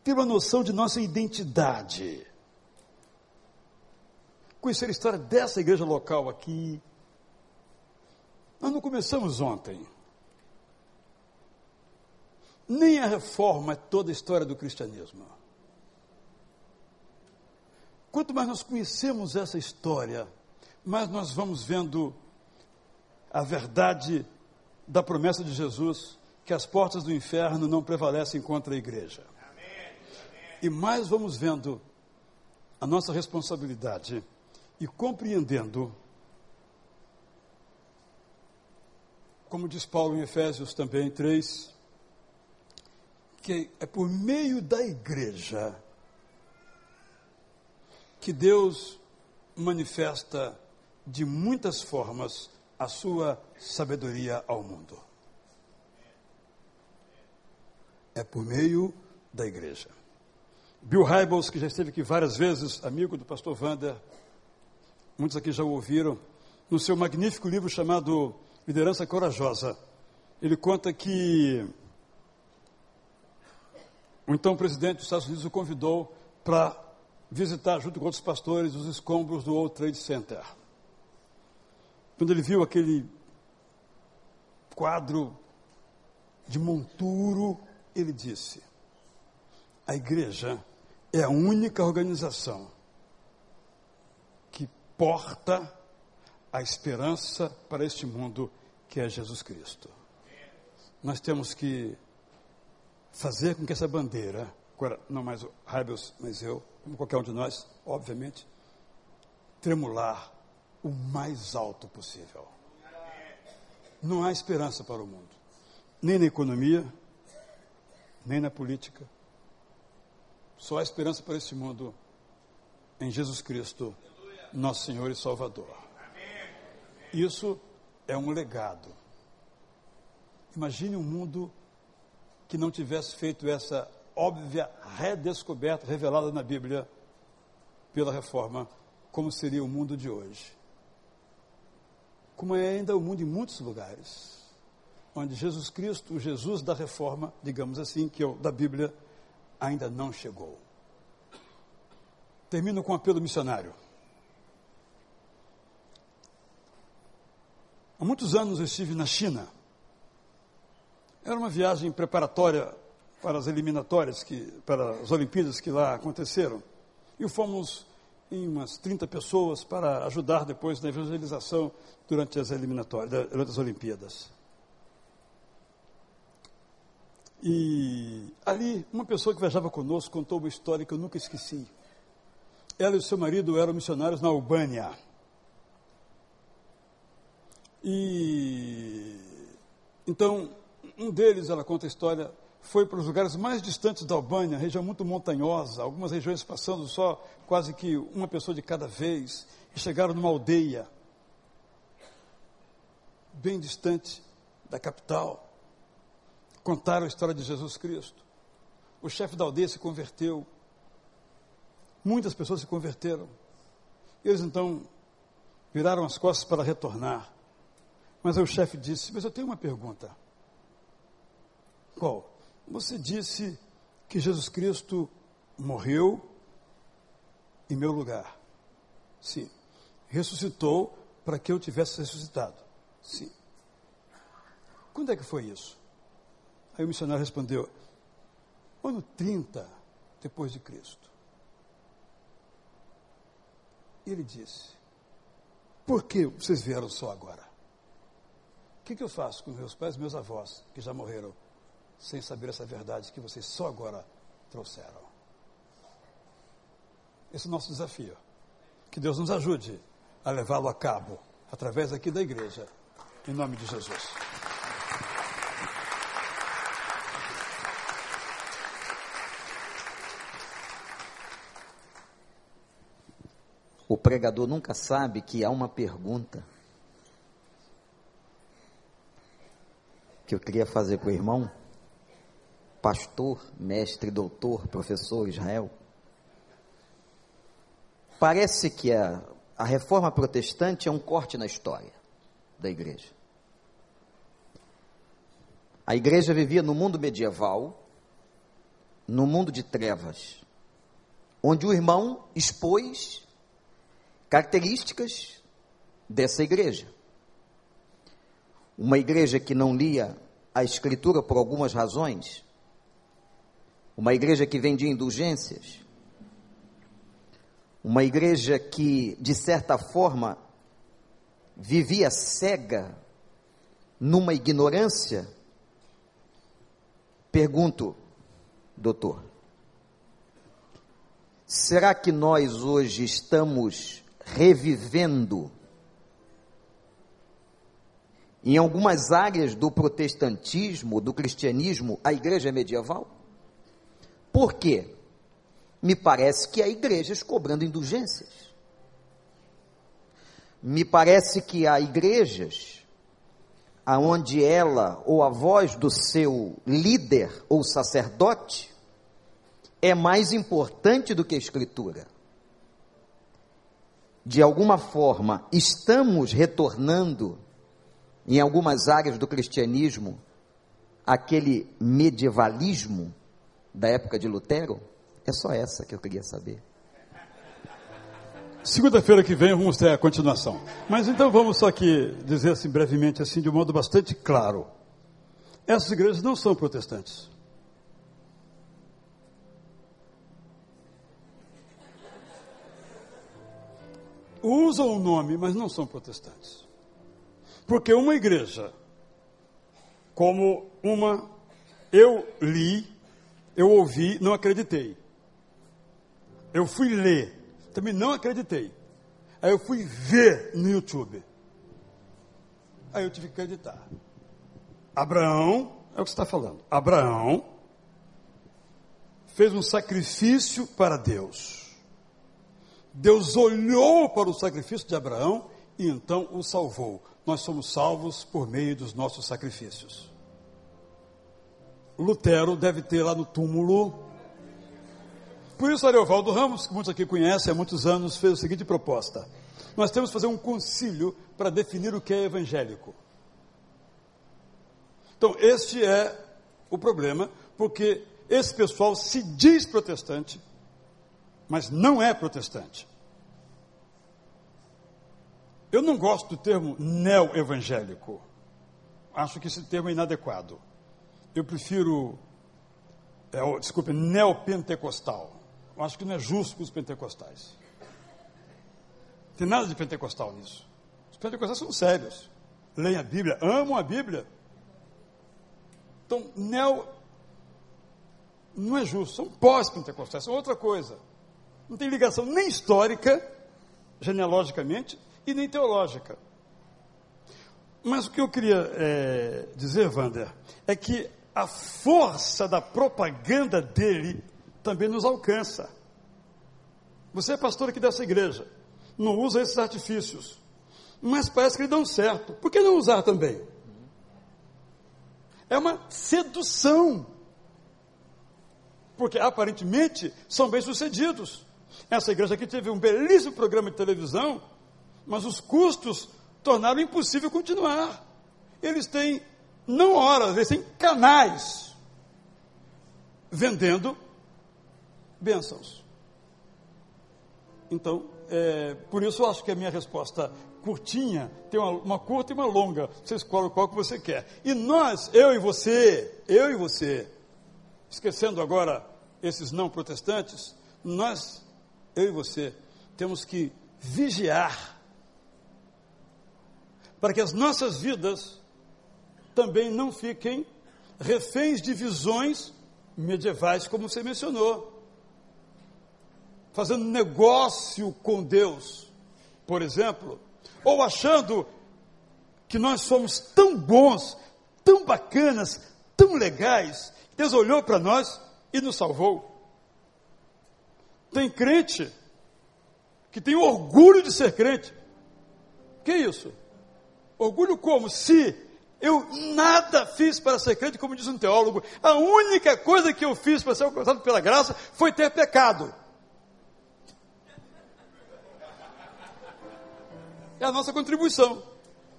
ter uma noção de nossa identidade. Conhecer a história dessa igreja local aqui. Nós não começamos ontem. Nem a reforma é toda a história do cristianismo. Quanto mais nós conhecemos essa história, mais nós vamos vendo a verdade da promessa de Jesus que as portas do inferno não prevalecem contra a igreja. E mais vamos vendo a nossa responsabilidade e compreendendo, como diz Paulo em Efésios também 3, que é por meio da igreja que Deus manifesta de muitas formas a sua sabedoria ao mundo. É por meio da igreja. Bill Hybels, que já esteve aqui várias vezes, amigo do pastor Wander, muitos aqui já o ouviram, no seu magnífico livro chamado Liderança Corajosa, ele conta que o então presidente dos Estados Unidos o convidou para visitar, junto com outros pastores, os escombros do World Trade Center. Quando ele viu aquele quadro de monturo, ele disse: a igreja é a única organização que porta a esperança para este mundo que é Jesus Cristo. Nós temos que fazer com que essa bandeira, agora não mais o Heibels, mas eu, como qualquer um de nós, obviamente, tremular o mais alto possível. Não há esperança para o mundo, nem na economia, nem na política. Só há esperança para esse mundo em Jesus Cristo, nosso Senhor e Salvador. Isso é um legado. Imagine um mundo que não tivesse feito essa óbvia redescoberta revelada na Bíblia pela reforma, como seria o mundo de hoje. Como é ainda o mundo em muitos lugares, onde Jesus Cristo, o Jesus da reforma, digamos assim, que é o da Bíblia, ainda não chegou. Termino com um apelo missionário. Há muitos anos eu estive na China era uma viagem preparatória para as eliminatórias, que, para as Olimpíadas que lá aconteceram. E fomos em umas 30 pessoas para ajudar depois na evangelização durante as eliminatórias, durante as Olimpíadas. E ali, uma pessoa que viajava conosco contou uma história que eu nunca esqueci. Ela e o seu marido eram missionários na Albânia. E então um deles, ela conta a história, foi para os lugares mais distantes da Albânia, região muito montanhosa, algumas regiões passando só quase que uma pessoa de cada vez, e chegaram numa aldeia bem distante da capital. Contaram a história de Jesus Cristo. O chefe da aldeia se converteu. Muitas pessoas se converteram. Eles então viraram as costas para retornar. Mas o chefe disse: Mas eu tenho uma pergunta. Qual? Você disse que Jesus Cristo morreu em meu lugar. Sim. Ressuscitou para que eu tivesse ressuscitado. Sim. Quando é que foi isso? Aí o missionário respondeu: ano 30 depois de Cristo. E ele disse: Por que vocês vieram só agora? O que, que eu faço com meus pais e meus avós, que já morreram sem saber essa verdade que vocês só agora trouxeram. esse é o nosso desafio. Que Deus nos ajude a levá-lo a cabo, através aqui da igreja, em nome de Jesus. Pregador nunca sabe que há uma pergunta que eu queria fazer para o irmão, pastor, mestre, doutor, professor Israel. Parece que a, a reforma protestante é um corte na história da igreja. A igreja vivia no mundo medieval, no mundo de trevas, onde o irmão expôs características dessa igreja. Uma igreja que não lia a Escritura por algumas razões, uma igreja que vendia indulgências, uma igreja que, de certa forma, vivia cega numa ignorância. Pergunto, doutor, será que nós hoje estamos revivendo em algumas áreas do protestantismo, do cristianismo, a igreja medieval? Por quê? Me parece que há igrejas cobrando indulgências. Me parece que há igrejas aonde ela ou a voz do seu líder ou sacerdote é mais importante do que a escritura de alguma forma, estamos retornando, em algumas áreas do cristianismo, aquele medievalismo da época de Lutero? É só essa que eu queria saber. Segunda-feira que vem vamos ter a continuação. Mas então vamos só aqui dizer assim brevemente, assim, de um modo bastante claro. Essas igrejas não são protestantes. Usam o nome, mas não são protestantes. Porque uma igreja, como uma, eu li, eu ouvi, não acreditei. Eu fui ler, também não acreditei. Aí eu fui ver no YouTube. Aí eu tive que acreditar. Abraão, é o que você está falando. Abraão fez um sacrifício para Deus. Deus olhou para o sacrifício de Abraão e então o salvou. Nós somos salvos por meio dos nossos sacrifícios. Lutero deve ter lá no túmulo. Por isso, Ariovaldo Ramos, que muitos aqui conhecem há muitos anos, fez a seguinte proposta: Nós temos que fazer um concílio para definir o que é evangélico. Então, este é o problema, porque esse pessoal se diz protestante, mas não é protestante. Eu não gosto do termo neo-evangélico. Acho que esse termo é inadequado. Eu prefiro, é, desculpe, neopentecostal. Eu acho que não é justo com os pentecostais. Não tem nada de pentecostal nisso. Os pentecostais são sérios. Leem a Bíblia, amam a Bíblia. Então, neo não é justo, são pós-pentecostais, são outra coisa não tem ligação nem histórica, genealogicamente, e nem teológica. Mas o que eu queria é, dizer, Wander, é que a força da propaganda dele também nos alcança. Você é pastor aqui dessa igreja, não usa esses artifícios, mas parece que eles dão certo. Por que não usar também? É uma sedução. Porque aparentemente são bem-sucedidos. Essa igreja aqui teve um belíssimo programa de televisão, mas os custos tornaram impossível continuar. Eles têm, não horas, eles têm canais vendendo bênçãos. Então, é, por isso eu acho que a minha resposta curtinha tem uma, uma, curta e uma longa. Você escolhe qual que você quer. E nós, eu e você, eu e você, esquecendo agora esses não protestantes, nós eu e você, temos que vigiar para que as nossas vidas também não fiquem reféns de visões medievais, como você mencionou. fazendo negócio com Deus, por exemplo, ou achando que nós somos tão bons, tão bacanas, tão legais, Deus olhou para nós e nos salvou. Tem crente que tem orgulho de ser crente. Que isso? Orgulho como? Se eu nada fiz para ser crente, como diz um teólogo, a única coisa que eu fiz para ser alcançado pela graça foi ter pecado. É a nossa contribuição.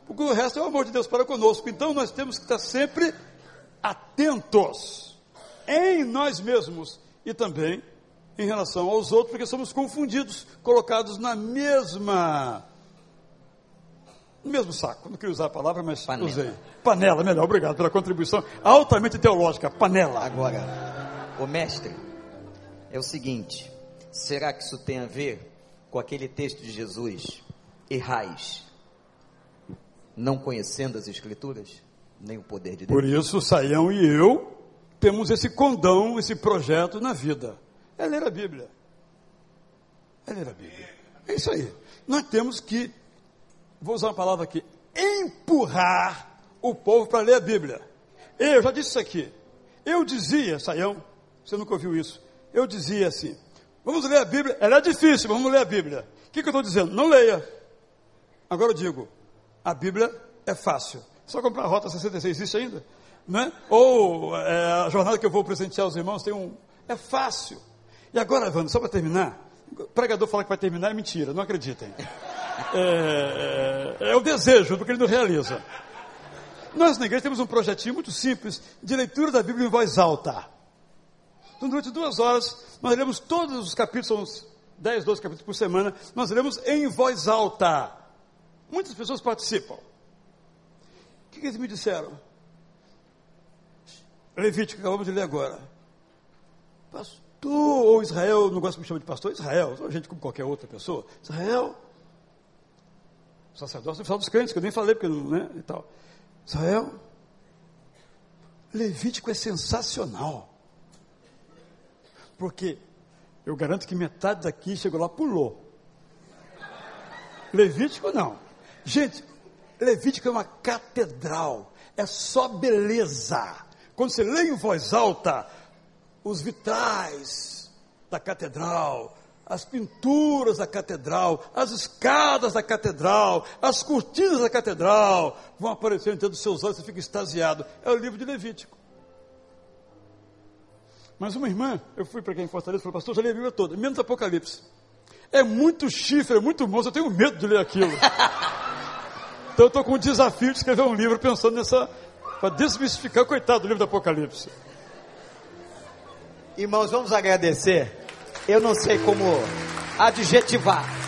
Porque o resto é o amor de Deus para conosco. Então nós temos que estar sempre atentos em nós mesmos e também em relação aos outros, porque somos confundidos, colocados na mesma no mesmo saco. Não queria usar a palavra, mas panela. usei. Panela, melhor. Obrigado pela contribuição altamente teológica. Panela. Agora, o mestre, é o seguinte: será que isso tem a ver com aquele texto de Jesus? Errais, não conhecendo as Escrituras, nem o poder de Deus. Por isso, Saião e eu temos esse condão, esse projeto na vida. É ler a Bíblia. É ler a Bíblia. É isso aí. Nós temos que, vou usar uma palavra aqui, empurrar o povo para ler a Bíblia. Eu já disse isso aqui. Eu dizia, Saião, você nunca ouviu isso. Eu dizia assim: vamos ler a Bíblia. Ela é difícil, mas vamos ler a Bíblia. O que, que eu estou dizendo? Não leia. Agora eu digo: a Bíblia é fácil. Só comprar a Rota 66, existe ainda? Né? Ou é, a jornada que eu vou presentear aos irmãos tem um. É fácil. E agora, Evandro, só para terminar, o pregador fala que vai terminar, é mentira, não acreditem. É, é, é o desejo, porque ele não realiza. Nós na igreja temos um projetinho muito simples de leitura da Bíblia em voz alta. Então, durante duas horas, nós lemos todos os capítulos, são uns 10, 12 capítulos por semana, nós lemos em voz alta. Muitas pessoas participam. O que, que eles me disseram? Levítico, acabamos de ler agora. Pastor, ou Israel, não gosto que me chama de pastor, Israel, a gente como qualquer outra pessoa. Israel, sacerdócio oficial dos crentes, que eu nem falei, porque não, né, e tal. Israel, Levítico é sensacional. Porque eu garanto que metade daqui chegou lá, pulou. Levítico não. Gente, Levítico é uma catedral. É só beleza. Quando você lê em voz alta, os vitrais da catedral, as pinturas da catedral, as escadas da catedral, as cortinas da catedral vão aparecer diante dos seus olhos, você fica extasiado. É o livro de Levítico. Mas uma irmã, eu fui para quem em Fortaleza e falou, pastor, já li a Bíblia toda, menos Apocalipse. É muito chifre, é muito monstro, eu tenho medo de ler aquilo. então eu estou com o desafio de escrever um livro pensando nessa, para desmistificar, coitado do livro do Apocalipse. Irmãos, vamos agradecer. Eu não sei como adjetivar